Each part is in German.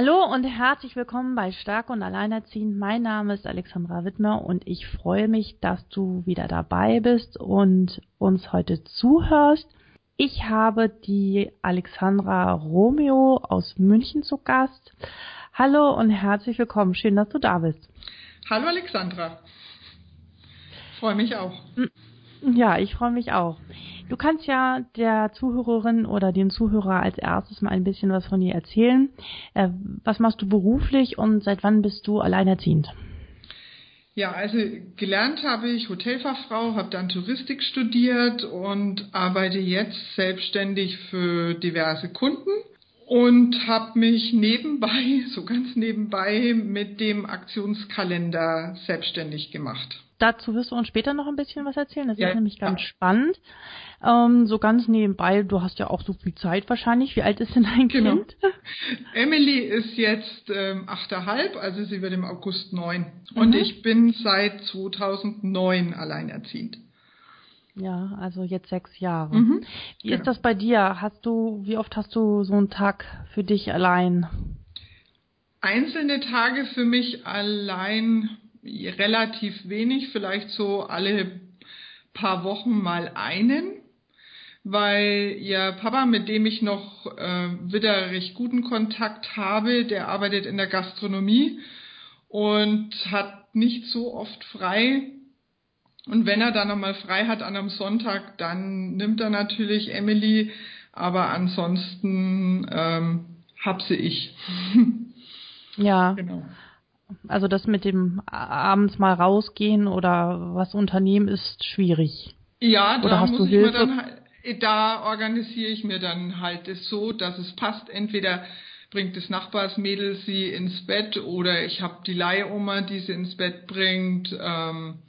Hallo und herzlich willkommen bei Stark und Alleinerziehend. Mein Name ist Alexandra Wittmer und ich freue mich, dass du wieder dabei bist und uns heute zuhörst. Ich habe die Alexandra Romeo aus München zu Gast. Hallo und herzlich willkommen. Schön, dass du da bist. Hallo Alexandra. Freue mich auch. Ja, ich freue mich auch. Du kannst ja der Zuhörerin oder dem Zuhörer als erstes mal ein bisschen was von dir erzählen. Äh, was machst du beruflich und seit wann bist du alleinerziehend? Ja, also gelernt habe ich Hotelfachfrau, habe dann Touristik studiert und arbeite jetzt selbstständig für diverse Kunden und habe mich nebenbei, so ganz nebenbei, mit dem Aktionskalender selbstständig gemacht. Dazu wirst du uns später noch ein bisschen was erzählen. Das ja, ist nämlich ganz ja. spannend. Ähm, so ganz nebenbei, du hast ja auch so viel Zeit wahrscheinlich. Wie alt ist denn dein genau. Kind? Emily ist jetzt ähm, also sie wird im August neun. Mhm. Und ich bin seit 2009 alleinerziehend. Ja, also jetzt sechs Jahre. Mhm. Wie genau. ist das bei dir? Hast du, wie oft hast du so einen Tag für dich allein? Einzelne Tage für mich allein relativ wenig, vielleicht so alle paar Wochen mal einen weil ihr Papa, mit dem ich noch äh, wieder recht guten Kontakt habe, der arbeitet in der Gastronomie und hat nicht so oft frei. Und wenn er dann nochmal frei hat an einem Sonntag, dann nimmt er natürlich Emily, aber ansonsten ähm, hab sie ich. ja. Genau. Also das mit dem abends mal rausgehen oder was unternehmen ist schwierig. Ja, da muss ich Hilfe? mir dann halt da organisiere ich mir dann halt es so, dass es passt. Entweder bringt das Nachbarsmädel sie ins Bett oder ich habe die Leihoma, die sie ins Bett bringt. Ähm,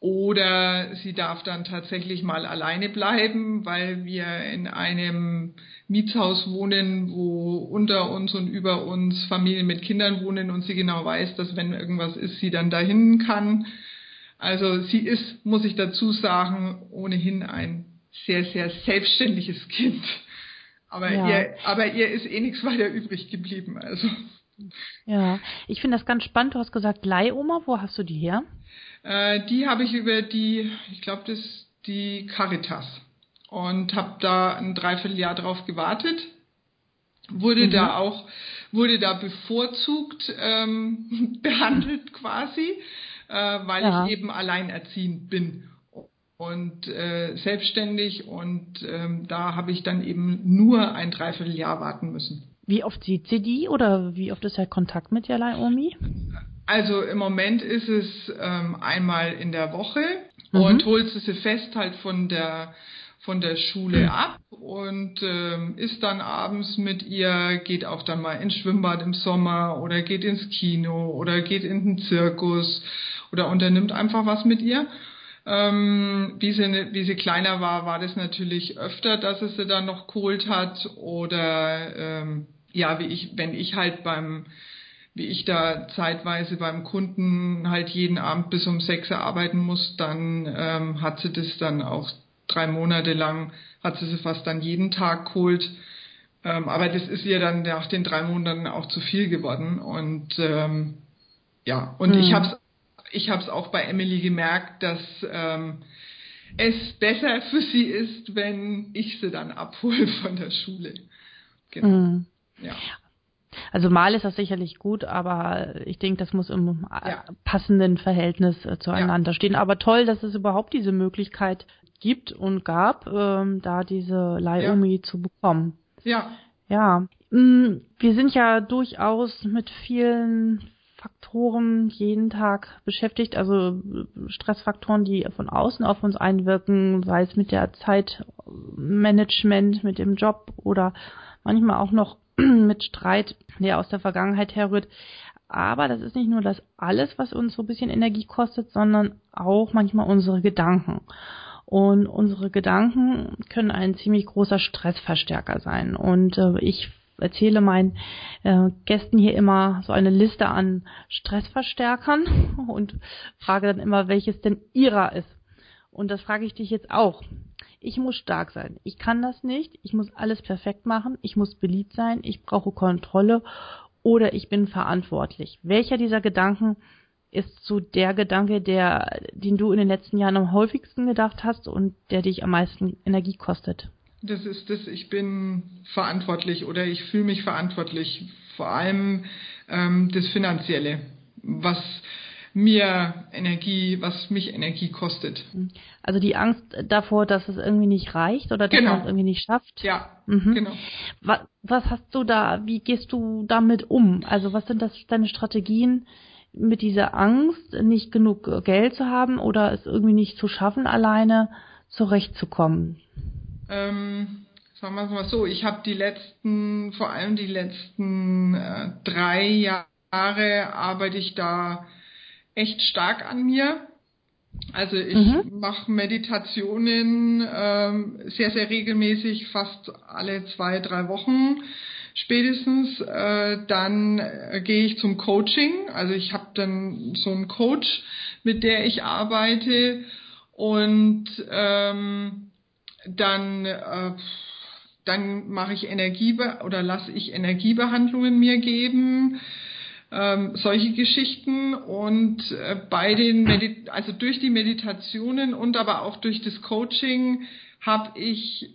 oder sie darf dann tatsächlich mal alleine bleiben, weil wir in einem Mietshaus wohnen, wo unter uns und über uns Familien mit Kindern wohnen und sie genau weiß, dass wenn irgendwas ist, sie dann dahin kann. Also sie ist, muss ich dazu sagen, ohnehin ein sehr, sehr selbstständiges Kind. Aber, ja. ihr, aber ihr ist eh nichts weiter übrig geblieben. Also. Ja, ich finde das ganz spannend. Du hast gesagt Leihoma. Wo hast du die her? Äh, die habe ich über die, ich glaube, das ist die Caritas. Und habe da ein Dreivierteljahr drauf gewartet. Wurde mhm. da auch, wurde da bevorzugt ähm, behandelt quasi, äh, weil ja. ich eben alleinerziehend bin und äh, selbstständig und ähm, da habe ich dann eben nur ein Dreivierteljahr warten müssen. Wie oft sieht sie die oder wie oft ist der Kontakt mit der Omi? Also im Moment ist es ähm, einmal in der Woche mhm. und holt sie fest halt von der von der Schule mhm. ab und ähm, ist dann abends mit ihr, geht auch dann mal ins Schwimmbad im Sommer oder geht ins Kino oder geht in den Zirkus oder unternimmt einfach was mit ihr. Ähm, wie, sie, wie sie kleiner war, war das natürlich öfter, dass es sie dann noch geholt hat. Oder ähm, ja, wie ich, wenn ich halt beim, wie ich da zeitweise beim Kunden halt jeden Abend bis um sechs Uhr arbeiten muss, dann ähm, hat sie das dann auch drei Monate lang, hat sie sie fast dann jeden Tag geholt. Ähm, aber das ist ihr dann nach den drei Monaten auch zu viel geworden. Und ähm, ja, und mhm. ich habe es ich habe es auch bei Emily gemerkt, dass ähm, es besser für sie ist, wenn ich sie dann abhole von der Schule. Genau. Mhm. Ja. Also mal ist das sicherlich gut, aber ich denke, das muss im äh, ja. passenden Verhältnis äh, zueinander ja. stehen. Aber toll, dass es überhaupt diese Möglichkeit gibt und gab, ähm, da diese Leihumi ja. zu bekommen. Ja. Ja. Mm, wir sind ja durchaus mit vielen Stressfaktoren jeden Tag beschäftigt, also Stressfaktoren, die von außen auf uns einwirken, sei es mit der Zeitmanagement, mit dem Job oder manchmal auch noch mit Streit, der aus der Vergangenheit herrührt. Aber das ist nicht nur das alles, was uns so ein bisschen Energie kostet, sondern auch manchmal unsere Gedanken. Und unsere Gedanken können ein ziemlich großer Stressverstärker sein. Und äh, ich erzähle meinen äh, Gästen hier immer so eine Liste an Stressverstärkern und frage dann immer, welches denn ihrer ist. Und das frage ich dich jetzt auch. Ich muss stark sein. Ich kann das nicht. Ich muss alles perfekt machen. Ich muss beliebt sein. Ich brauche Kontrolle oder ich bin verantwortlich. Welcher dieser Gedanken ist so der Gedanke, der, den du in den letzten Jahren am häufigsten gedacht hast und der dich am meisten Energie kostet? Das ist das, ich bin verantwortlich oder ich fühle mich verantwortlich. Vor allem ähm, das Finanzielle, was mir Energie, was mich Energie kostet. Also die Angst davor, dass es irgendwie nicht reicht oder dass genau. man es irgendwie nicht schafft. Ja, mhm. genau. Was, was hast du da, wie gehst du damit um? Also was sind das deine Strategien mit dieser Angst, nicht genug Geld zu haben oder es irgendwie nicht zu schaffen, alleine zurechtzukommen? Ähm, sagen wir es mal so, ich habe die letzten, vor allem die letzten äh, drei Jahre arbeite ich da echt stark an mir. Also ich mhm. mache Meditationen ähm, sehr, sehr regelmäßig, fast alle zwei, drei Wochen spätestens. Äh, dann äh, gehe ich zum Coaching. Also ich habe dann so einen Coach, mit der ich arbeite. Und ähm, dann, äh, dann mache ich Energie oder lasse ich Energiebehandlungen mir geben ähm, solche Geschichten und äh, bei den Medi also durch die Meditationen und aber auch durch das Coaching habe ich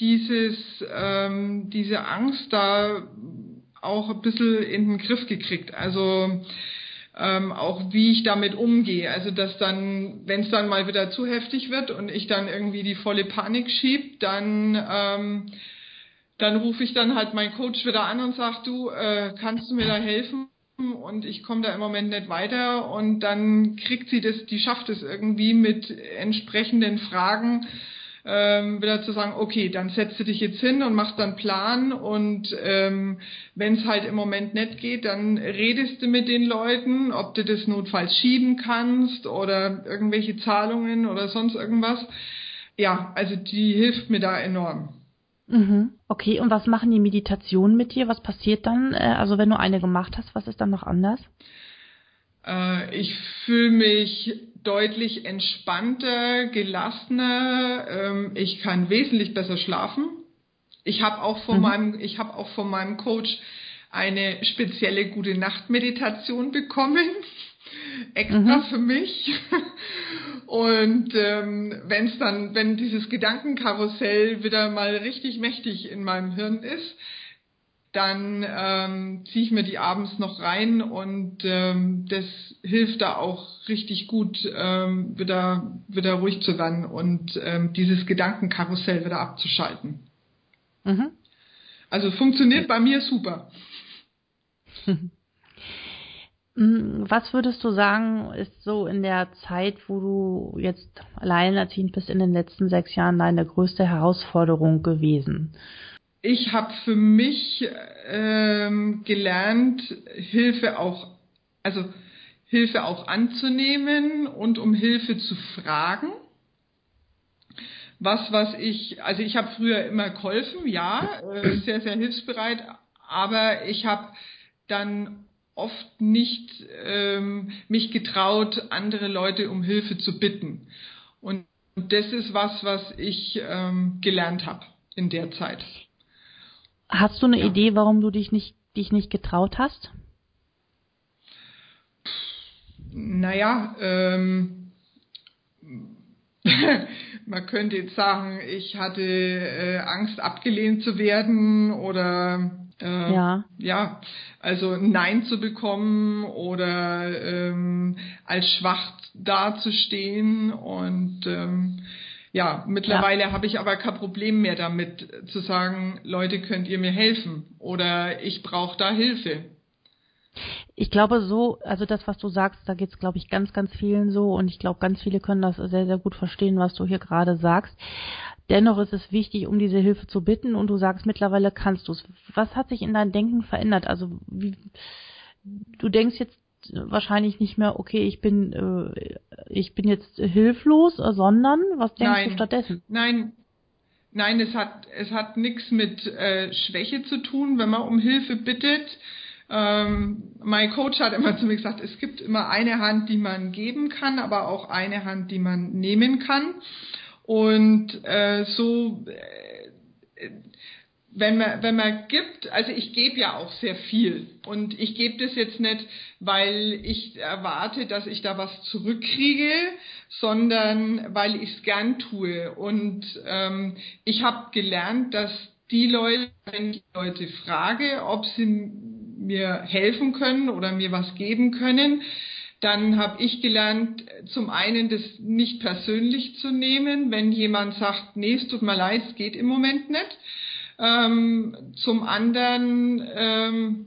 dieses ähm, diese Angst da auch ein bisschen in den Griff gekriegt. Also ähm, auch wie ich damit umgehe. Also dass dann, wenn es dann mal wieder zu heftig wird und ich dann irgendwie die volle Panik schieb, dann ähm, dann rufe ich dann halt meinen Coach wieder an und sag, du, äh, kannst du mir da helfen? und ich komme da im Moment nicht weiter und dann kriegt sie das, die schafft es irgendwie mit entsprechenden Fragen ähm, wieder zu sagen, okay, dann setzt du dich jetzt hin und machst dann Plan und ähm, wenn es halt im Moment nicht geht, dann redest du mit den Leuten, ob du das notfalls schieben kannst oder irgendwelche Zahlungen oder sonst irgendwas. Ja, also die hilft mir da enorm. Mhm. Okay, und was machen die Meditationen mit dir? Was passiert dann? Äh, also wenn du eine gemacht hast, was ist dann noch anders? Äh, ich fühle mich deutlich entspannter, gelassener. Ähm, ich kann wesentlich besser schlafen. Ich habe auch von mhm. meinem, ich habe auch von meinem Coach eine spezielle gute Nacht Meditation bekommen extra mhm. für mich. Und ähm, wenn es dann, wenn dieses Gedankenkarussell wieder mal richtig mächtig in meinem Hirn ist, dann ähm, ziehe ich mir die abends noch rein und ähm, das hilft da auch richtig gut, ähm, wieder, wieder ruhig zu werden und ähm, dieses Gedankenkarussell wieder abzuschalten. Mhm. Also funktioniert bei mir super. Was würdest du sagen, ist so in der Zeit, wo du jetzt alleinerziehend bist in den letzten sechs Jahren, deine größte Herausforderung gewesen? Ich habe für mich ähm, gelernt, Hilfe auch, also Hilfe auch anzunehmen und um Hilfe zu fragen. Was, was ich, also ich habe früher immer geholfen, ja, äh, sehr, sehr hilfsbereit, aber ich habe dann oft nicht ähm, mich getraut, andere Leute um Hilfe zu bitten. Und das ist was, was ich ähm, gelernt habe in der Zeit. Hast du eine ja. Idee, warum du dich nicht, dich nicht getraut hast? Naja, ähm, man könnte jetzt sagen, ich hatte äh, Angst, abgelehnt zu werden oder äh, ja. ja, also Nein zu bekommen oder ähm, als schwach dazustehen und ähm, ja, mittlerweile ja. habe ich aber kein Problem mehr damit zu sagen, Leute, könnt ihr mir helfen oder ich brauche da Hilfe. ich glaube so, also das, was du sagst, da geht es, glaube ich, ganz, ganz vielen so und ich glaube, ganz viele können das sehr, sehr gut verstehen, was du hier gerade sagst. Dennoch ist es wichtig, um diese Hilfe zu bitten und du sagst, mittlerweile kannst du es. Was hat sich in deinem Denken verändert? Also wie, du denkst jetzt wahrscheinlich nicht mehr, okay, ich bin, äh, ich bin jetzt hilflos, sondern was denkst Nein. du stattdessen? Nein, Nein, es hat, es hat nichts mit äh, Schwäche zu tun, wenn man um Hilfe bittet. Ähm, mein Coach hat immer zu mir gesagt, es gibt immer eine Hand, die man geben kann, aber auch eine Hand, die man nehmen kann. Und äh, so, äh, wenn man, wenn man gibt, also ich gebe ja auch sehr viel. Und ich gebe das jetzt nicht, weil ich erwarte, dass ich da was zurückkriege, sondern weil ich es gern tue. Und ähm, ich habe gelernt, dass die Leute, wenn ich Leute frage, ob sie mir helfen können oder mir was geben können, dann habe ich gelernt, zum einen das nicht persönlich zu nehmen, wenn jemand sagt, nee, es tut mir leid, es geht im Moment nicht. Ähm, zum anderen, ähm,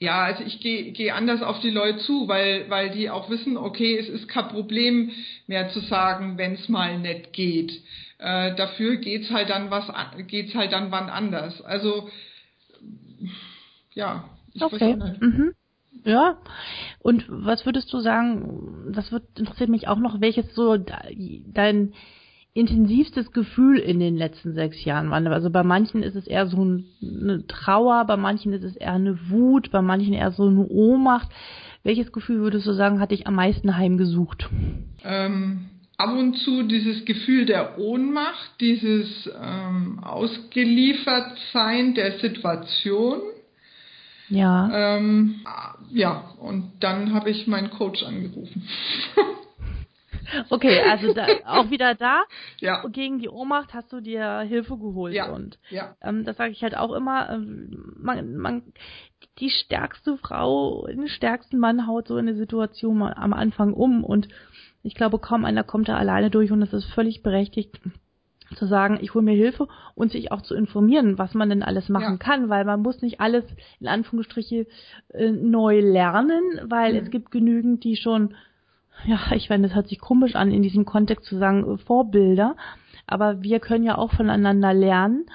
ja, also ich gehe geh anders auf die Leute zu, weil, weil die auch wissen, okay, es ist kein Problem mehr zu sagen, wenn es mal nicht geht. Äh, dafür geht's halt dann was, geht's halt dann wann anders. Also ja, ich okay. Mhm. Ja. Und was würdest du sagen, das wird interessiert mich auch noch, welches so dein intensivstes Gefühl in den letzten sechs Jahren war. Also bei manchen ist es eher so eine Trauer, bei manchen ist es eher eine Wut, bei manchen eher so eine Ohnmacht. Welches Gefühl würdest du sagen, hat dich am meisten heimgesucht? Ähm, ab und zu dieses Gefühl der Ohnmacht, dieses ähm, Ausgeliefertsein der Situation. Ja. Ähm, ja, und dann habe ich meinen Coach angerufen. okay, also da, auch wieder da. Ja. Gegen die Ohnmacht hast du dir Hilfe geholt. Ja. Und ja. Ähm, das sage ich halt auch immer. Ähm, man, man, die stärkste Frau, den stärksten Mann haut so eine Situation am Anfang um. Und ich glaube, kaum einer kommt da alleine durch und es ist völlig berechtigt zu sagen, ich hole mir Hilfe und sich auch zu informieren, was man denn alles machen ja. kann, weil man muss nicht alles in Anführungsstriche äh, neu lernen, weil mhm. es gibt genügend, die schon, ja, ich meine, das hört sich komisch an, in diesem Kontext zu sagen, äh, Vorbilder, aber wir können ja auch voneinander lernen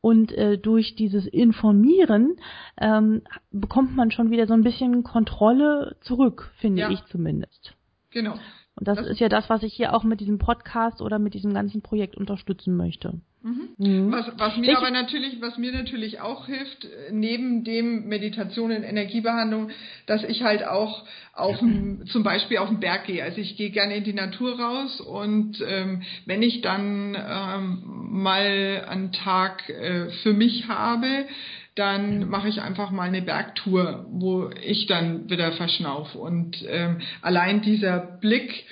und äh, durch dieses Informieren ähm, bekommt man schon wieder so ein bisschen Kontrolle zurück, finde ja. ich zumindest. Genau. Und das, das, ist ja das, was ich hier auch mit diesem Podcast oder mit diesem ganzen Projekt unterstützen möchte. Mhm. Mhm. Was, was, mir Welche? aber natürlich, was mir natürlich auch hilft, neben dem Meditation und Energiebehandlung, dass ich halt auch auf zum Beispiel auf den Berg gehe. Also ich gehe gerne in die Natur raus und ähm, wenn ich dann ähm, mal einen Tag äh, für mich habe, dann mache ich einfach mal eine Bergtour, wo ich dann wieder verschnaufe. Und ähm, allein dieser Blick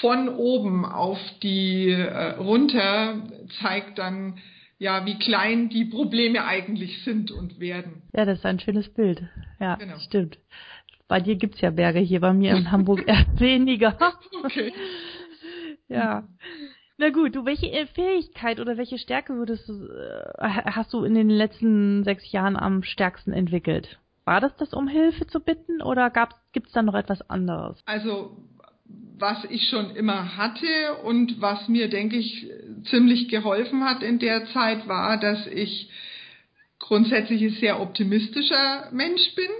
von oben auf die äh, runter zeigt dann, ja, wie klein die Probleme eigentlich sind und werden. Ja, das ist ein schönes Bild. Ja, genau. stimmt. Bei dir gibt's ja Berge, hier bei mir in Hamburg eher weniger. Okay. ja. Na gut, du, welche äh, Fähigkeit oder welche Stärke würdest du, äh, hast du in den letzten sechs Jahren am stärksten entwickelt? War das das, um Hilfe zu bitten oder gibt es da noch etwas anderes? Also, was ich schon immer hatte und was mir, denke ich, ziemlich geholfen hat in der Zeit, war, dass ich grundsätzlich ein sehr optimistischer Mensch bin,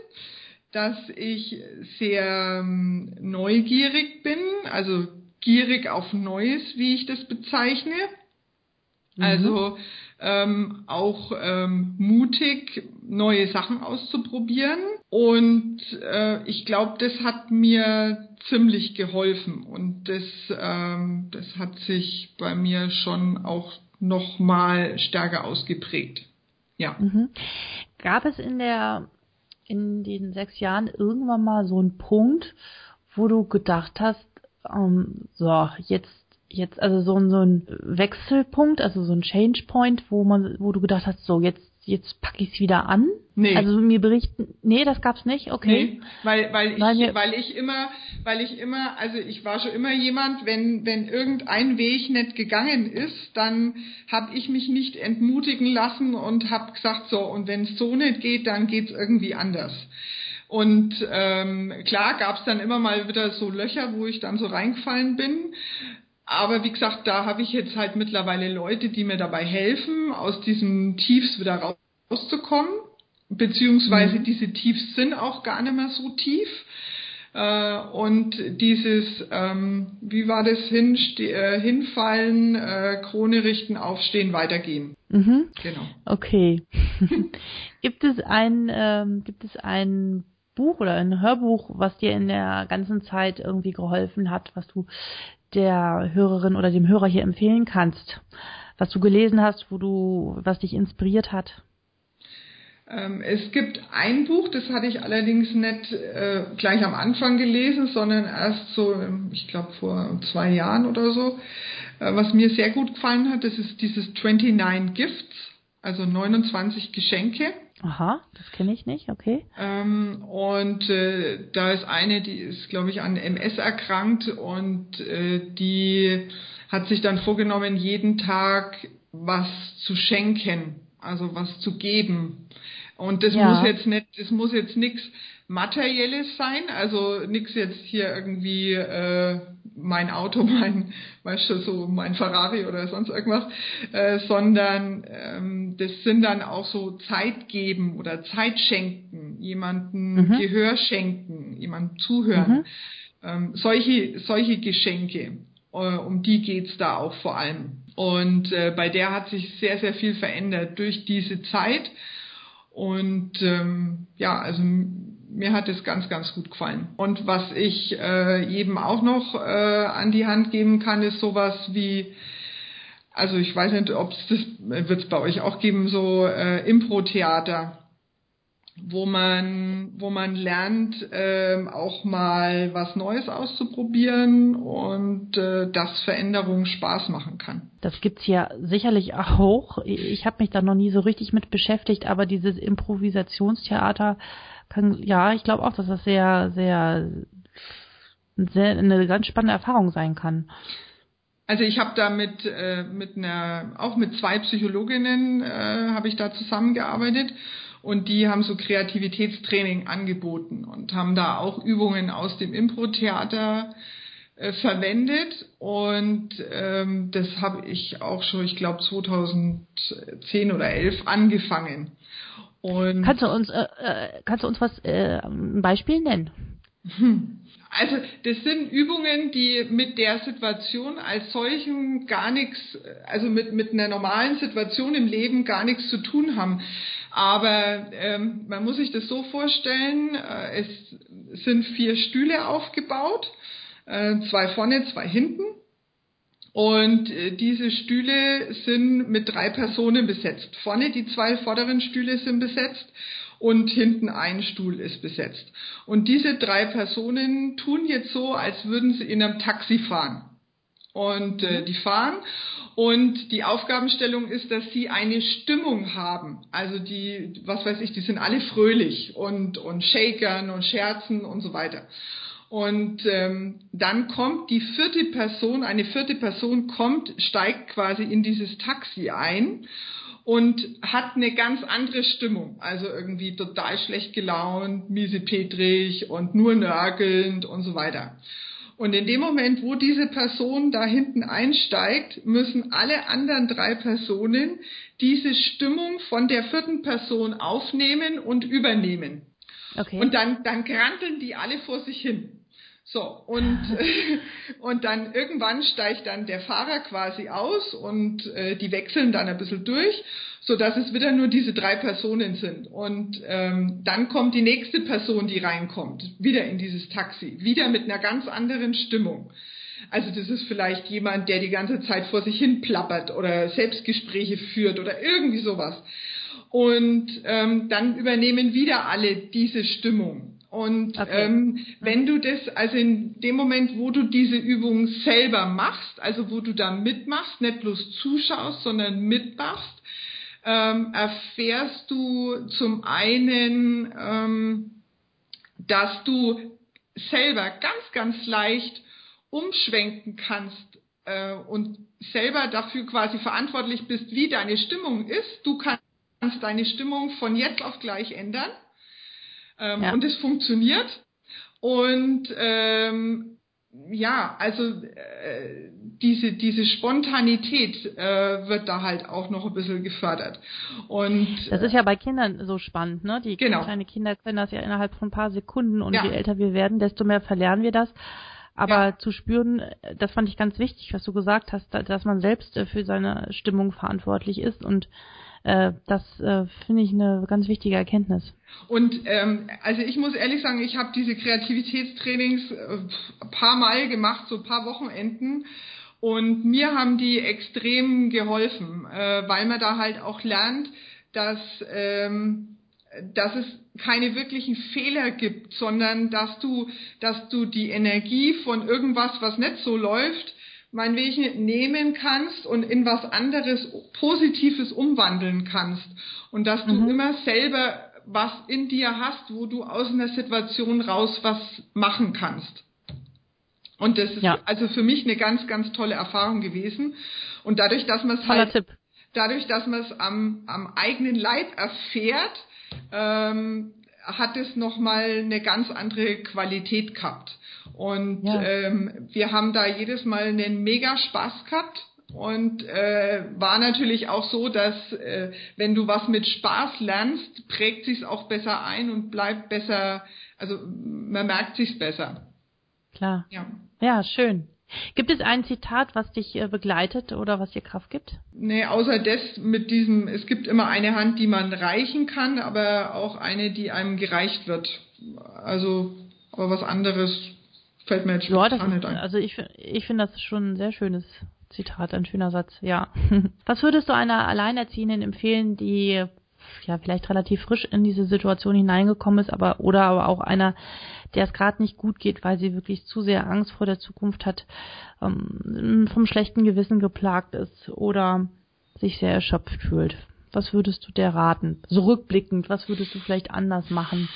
dass ich sehr ähm, neugierig bin, also gierig auf Neues, wie ich das bezeichne. Mhm. Also ähm, auch ähm, mutig, neue Sachen auszuprobieren. Und äh, ich glaube, das hat mir ziemlich geholfen. Und das, ähm, das hat sich bei mir schon auch noch mal stärker ausgeprägt. Ja. Mhm. Gab es in der in den sechs Jahren irgendwann mal so einen Punkt, wo du gedacht hast, ähm, so, jetzt, jetzt, also so, so ein Wechselpunkt, also so ein Change Point, wo man, wo du gedacht hast, so, jetzt, jetzt packe ich es wieder an? Nee. Also mir berichten, nee, das gab's nicht, okay. Nee, weil, weil, ich, weil, weil ich immer, weil ich immer, also ich war schon immer jemand, wenn, wenn irgendein Weg nicht gegangen ist, dann habe ich mich nicht entmutigen lassen und habe gesagt, so, und wenn es so nicht geht, dann geht's irgendwie anders. Und ähm, klar gab es dann immer mal wieder so Löcher, wo ich dann so reingefallen bin. Aber wie gesagt, da habe ich jetzt halt mittlerweile Leute, die mir dabei helfen, aus diesem Tiefs wieder rauszukommen. Beziehungsweise mhm. diese Tiefs sind auch gar nicht mehr so tief. Äh, und dieses, ähm, wie war das, Hinste äh, hinfallen, äh, Krone richten, aufstehen, weitergehen. Mhm. Genau. Okay. gibt es ein, ähm, gibt es ein Buch oder ein Hörbuch, was dir in der ganzen Zeit irgendwie geholfen hat, was du der Hörerin oder dem Hörer hier empfehlen kannst, was du gelesen hast, wo du, was dich inspiriert hat? Ähm, es gibt ein Buch, das hatte ich allerdings nicht äh, gleich am Anfang gelesen, sondern erst so, ich glaube vor zwei Jahren oder so, äh, was mir sehr gut gefallen hat. Das ist dieses 29 Gifts, also 29 Geschenke. Aha, das kenne ich nicht, okay. Ähm, und äh, da ist eine, die ist, glaube ich, an MS erkrankt und äh, die hat sich dann vorgenommen, jeden Tag was zu schenken, also was zu geben. Und das ja. muss jetzt nicht, das muss jetzt nichts Materielles sein, also nichts jetzt hier irgendwie äh, mein Auto, mein, weißt du, so mein Ferrari oder sonst irgendwas, äh, sondern ähm, das sind dann auch so Zeit geben oder Zeit schenken, jemanden mhm. Gehör schenken, jemandem zuhören. Mhm. Ähm, solche, solche Geschenke, äh, um die geht's da auch vor allem. Und äh, bei der hat sich sehr, sehr viel verändert durch diese Zeit. Und ähm, ja, also mir hat es ganz, ganz gut gefallen. Und was ich äh, jedem auch noch äh, an die Hand geben kann, ist sowas wie, also ich weiß nicht, ob es das wird es bei euch auch geben, so äh, Impro-Theater, wo man, wo man lernt, äh, auch mal was Neues auszuprobieren und äh, dass Veränderung Spaß machen kann. Das gibt's ja sicherlich auch. Ich habe mich da noch nie so richtig mit beschäftigt, aber dieses Improvisationstheater kann, ja, ich glaube auch, dass das sehr, sehr, sehr eine ganz spannende Erfahrung sein kann. Also ich habe da mit, äh, mit einer, auch mit zwei Psychologinnen äh, habe ich da zusammengearbeitet und die haben so Kreativitätstraining angeboten und haben da auch Übungen aus dem Impro-Theater äh, verwendet und ähm, das habe ich auch schon, ich glaube 2010 oder 11 angefangen. Und kannst du uns, äh, äh, kannst du uns was, äh, ein Beispiel nennen? Hm. Also das sind Übungen, die mit der Situation als solchen gar nichts, also mit, mit einer normalen Situation im Leben gar nichts zu tun haben. Aber ähm, man muss sich das so vorstellen, äh, es sind vier Stühle aufgebaut, äh, zwei vorne, zwei hinten. Und äh, diese Stühle sind mit drei Personen besetzt. Vorne die zwei vorderen Stühle sind besetzt und hinten ein Stuhl ist besetzt. Und diese drei Personen tun jetzt so, als würden sie in einem Taxi fahren. Und äh, die fahren und die Aufgabenstellung ist, dass sie eine Stimmung haben. Also die, was weiß ich, die sind alle fröhlich und, und shakern und scherzen und so weiter. Und ähm, dann kommt die vierte Person, eine vierte Person kommt, steigt quasi in dieses Taxi ein und hat eine ganz andere Stimmung. Also irgendwie total schlecht gelaunt, miesepetrig und nur nörgelnd und so weiter. Und in dem Moment, wo diese Person da hinten einsteigt, müssen alle anderen drei Personen diese Stimmung von der vierten Person aufnehmen und übernehmen. Okay. Und dann, dann granteln die alle vor sich hin. So, und, und dann irgendwann steigt dann der Fahrer quasi aus und äh, die wechseln dann ein bisschen durch, so dass es wieder nur diese drei Personen sind. Und ähm, dann kommt die nächste Person, die reinkommt, wieder in dieses Taxi, wieder mit einer ganz anderen Stimmung. Also das ist vielleicht jemand, der die ganze Zeit vor sich hin plappert oder Selbstgespräche führt oder irgendwie sowas. Und ähm, dann übernehmen wieder alle diese Stimmung. Und okay. ähm, wenn du das, also in dem Moment, wo du diese Übung selber machst, also wo du da mitmachst, nicht bloß zuschaust, sondern mitmachst, ähm, erfährst du zum einen, ähm, dass du selber ganz, ganz leicht umschwenken kannst äh, und selber dafür quasi verantwortlich bist, wie deine Stimmung ist. Du kannst deine Stimmung von jetzt auf gleich ändern Ähm, ja. Und es funktioniert. Und ähm, ja, also äh, diese, diese Spontanität äh, wird da halt auch noch ein bisschen gefördert. Und das ist ja bei Kindern so spannend, ne? Die genau. kleine Kinder können das ja innerhalb von ein paar Sekunden und ja. je älter wir werden, desto mehr verlernen wir das. Aber ja. zu spüren, das fand ich ganz wichtig, was du gesagt hast, dass man selbst äh, für seine Stimmung verantwortlich ist und äh, das äh, finde ich eine ganz wichtige Erkenntnis. Und ähm, also ich muss ehrlich sagen, ich habe diese Kreativitätstrainings äh, paar Mal gemacht, so paar Wochenenden. Und mir haben die extrem geholfen, äh, weil man da halt auch lernt, dass, ähm, dass es keine wirklichen Fehler gibt, sondern dass du, dass du die Energie von irgendwas, was nicht so läuft, meinetwegen nehmen kannst und in was anderes Positives umwandeln kannst. Und dass du mhm. immer selber was in dir hast, wo du aus einer Situation raus was machen kannst. Und das ist ja. also für mich eine ganz, ganz tolle Erfahrung gewesen. Und dadurch, dass man es halt, Tipp. dadurch, dass man es am, am eigenen Leib erfährt, ähm, hat es nochmal eine ganz andere Qualität gehabt. Und ja. ähm, wir haben da jedes Mal einen mega Spaß gehabt. Und äh, war natürlich auch so, dass äh, wenn du was mit Spaß lernst, prägt sich's auch besser ein und bleibt besser, also man merkt sich's besser. Klar. Ja. Ja, schön. Gibt es ein Zitat, was dich äh, begleitet oder was dir Kraft gibt? Nee, außer das mit diesem, es gibt immer eine Hand, die man reichen kann, aber auch eine, die einem gereicht wird. Also, aber was anderes Fällt mir jetzt ja, das nicht ein. Also ich, ich finde das schon ein sehr schönes Zitat, ein schöner Satz, ja. Was würdest du einer Alleinerziehenden empfehlen, die ja vielleicht relativ frisch in diese Situation hineingekommen ist, aber oder aber auch einer, der es gerade nicht gut geht, weil sie wirklich zu sehr Angst vor der Zukunft hat, ähm, vom schlechten Gewissen geplagt ist oder sich sehr erschöpft fühlt. Was würdest du der raten? So rückblickend, was würdest du vielleicht anders machen?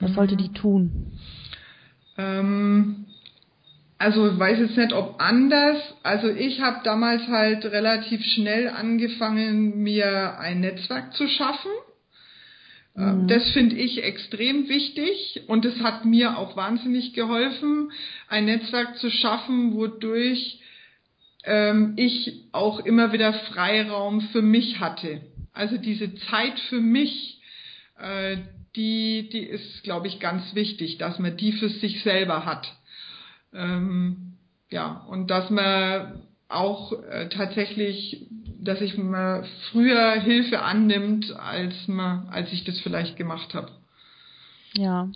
Was sollte die tun? Ähm, also ich weiß jetzt nicht, ob anders. Also ich habe damals halt relativ schnell angefangen, mir ein Netzwerk zu schaffen. Ähm, mhm. Das finde ich extrem wichtig und es hat mir auch wahnsinnig geholfen, ein Netzwerk zu schaffen, wodurch ähm, ich auch immer wieder Freiraum für mich hatte. Also diese Zeit für mich, äh, die, die ist, glaube ich, ganz wichtig, dass man die für sich selber hat. Ähm, ja, und dass man auch äh, tatsächlich, dass ich mal früher Hilfe annimmt, als man, als ich das vielleicht gemacht habe. Ja.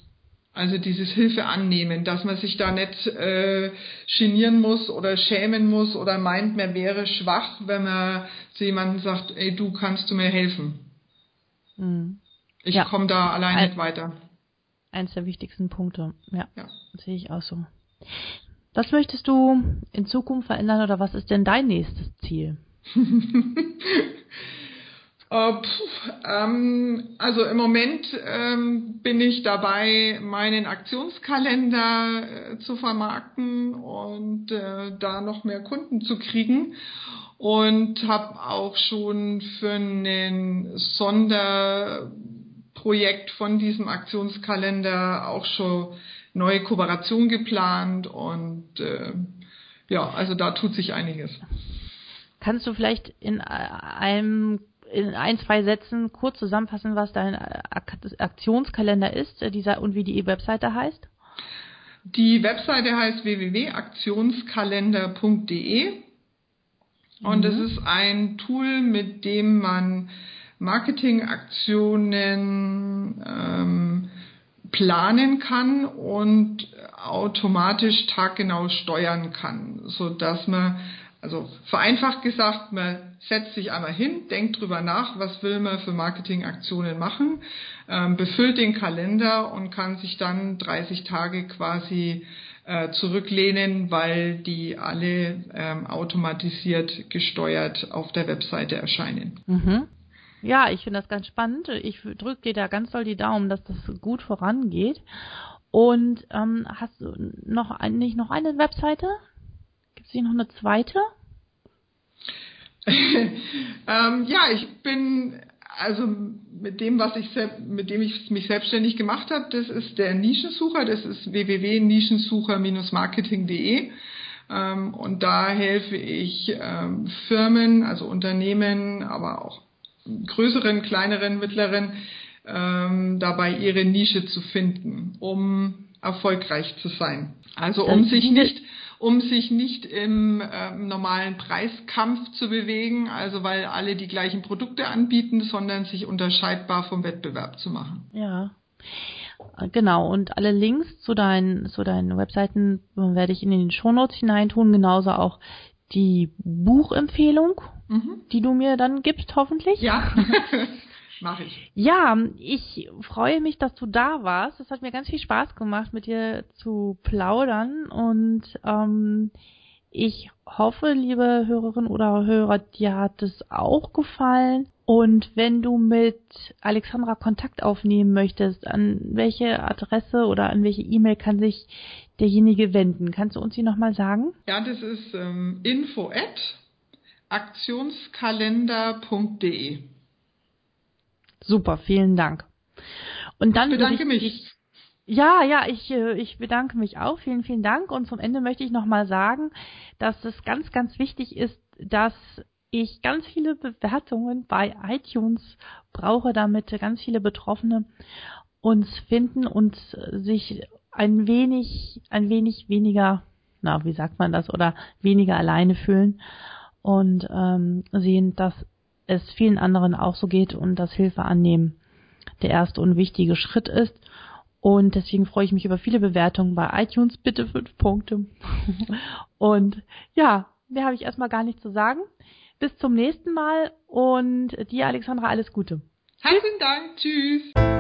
Also dieses Hilfe annehmen, dass man sich da nicht äh, genieren muss oder schämen muss oder meint, man wäre schwach, wenn man zu jemandem sagt, ey, du kannst du mir helfen. Mhm. Ich ja. komme da allein Ein, nicht weiter. Eins der wichtigsten Punkte. Ja, ja. Sehe ich auch so. Was möchtest du in Zukunft verändern oder was ist denn dein nächstes Ziel? oh, pf, ähm, also im Moment ähm, bin ich dabei, meinen Aktionskalender äh, zu vermarkten und äh, da noch mehr Kunden zu kriegen und habe auch schon für einen Sonder Projekt von diesem Aktionskalender auch schon neue Kooperation geplant und äh, ja, also da tut sich einiges. Kannst du vielleicht in einem in ein, zwei Sätzen kurz zusammenfassen, was dein Aktionskalender ist äh, dieser, und wie die Webseite heißt? Die Webseite heißt www.aktionskalender.de und es mhm. ist ein Tool, mit dem man Marketingaktionen ähm, planen kann und automatisch taggenau steuern kann, so dass man also vereinfacht gesagt, man setzt sich einmal hin, denkt drüber nach, was will man für Marketingaktionen machen, ähm, befüllt den Kalender und kann sich dann 30 Tage quasi äh, zurücklehnen, weil die alle ähm, automatisiert gesteuert auf der Webseite erscheinen. Mhm. Ja, ich finde das ganz spannend. Ich drücke dir da ganz doll die Daumen, dass das gut vorangeht. Und ähm, hast du noch ein, nicht noch eine Webseite? Gibt es hier noch eine zweite? ähm, ja, ich bin also mit dem, was ich mit dem ich mich selbstständig gemacht habe, das ist der Nischensucher, das ist www.nischensucher-marketing.de ähm, und da helfe ich ähm, Firmen, also Unternehmen, aber auch größeren, kleineren, mittleren ähm, dabei ihre Nische zu finden, um erfolgreich zu sein. Also um sich nicht um sich nicht im äh, normalen Preiskampf zu bewegen, also weil alle die gleichen Produkte anbieten, sondern sich unterscheidbar vom Wettbewerb zu machen. Ja. Genau, und alle Links zu deinen, zu deinen Webseiten werde ich in den Shownotes hineintun, genauso auch die Buchempfehlung, mhm. die du mir dann gibst, hoffentlich. Ja. Mache ich. Ja, ich freue mich, dass du da warst. Es hat mir ganz viel Spaß gemacht, mit dir zu plaudern und ähm, ich hoffe, liebe Hörerinnen oder Hörer, dir hat es auch gefallen. Und wenn du mit Alexandra Kontakt aufnehmen möchtest, an welche Adresse oder an welche E-Mail kann sich derjenige wenden? Kannst du uns die nochmal sagen? Ja, das ist ähm, info at aktionskalender.de. Super, vielen Dank. Und dann ich bedanke ich, mich. Ich, ja, ja, ich, äh, ich bedanke mich auch. Vielen, vielen Dank. Und zum Ende möchte ich nochmal sagen, dass es ganz, ganz wichtig ist, dass ich ganz viele Bewertungen bei iTunes brauche, damit ganz viele Betroffene uns finden und sich ein wenig, ein wenig weniger, na, wie sagt man das, oder weniger alleine fühlen und ähm, sehen, dass es vielen anderen auch so geht und das Hilfe annehmen der erste und wichtige Schritt ist. Und deswegen freue ich mich über viele Bewertungen bei iTunes. Bitte fünf Punkte. und ja, mehr habe ich erstmal gar nicht zu sagen. Bis zum nächsten Mal und dir, Alexandra, alles Gute. Herzlichen Dank. Tschüss.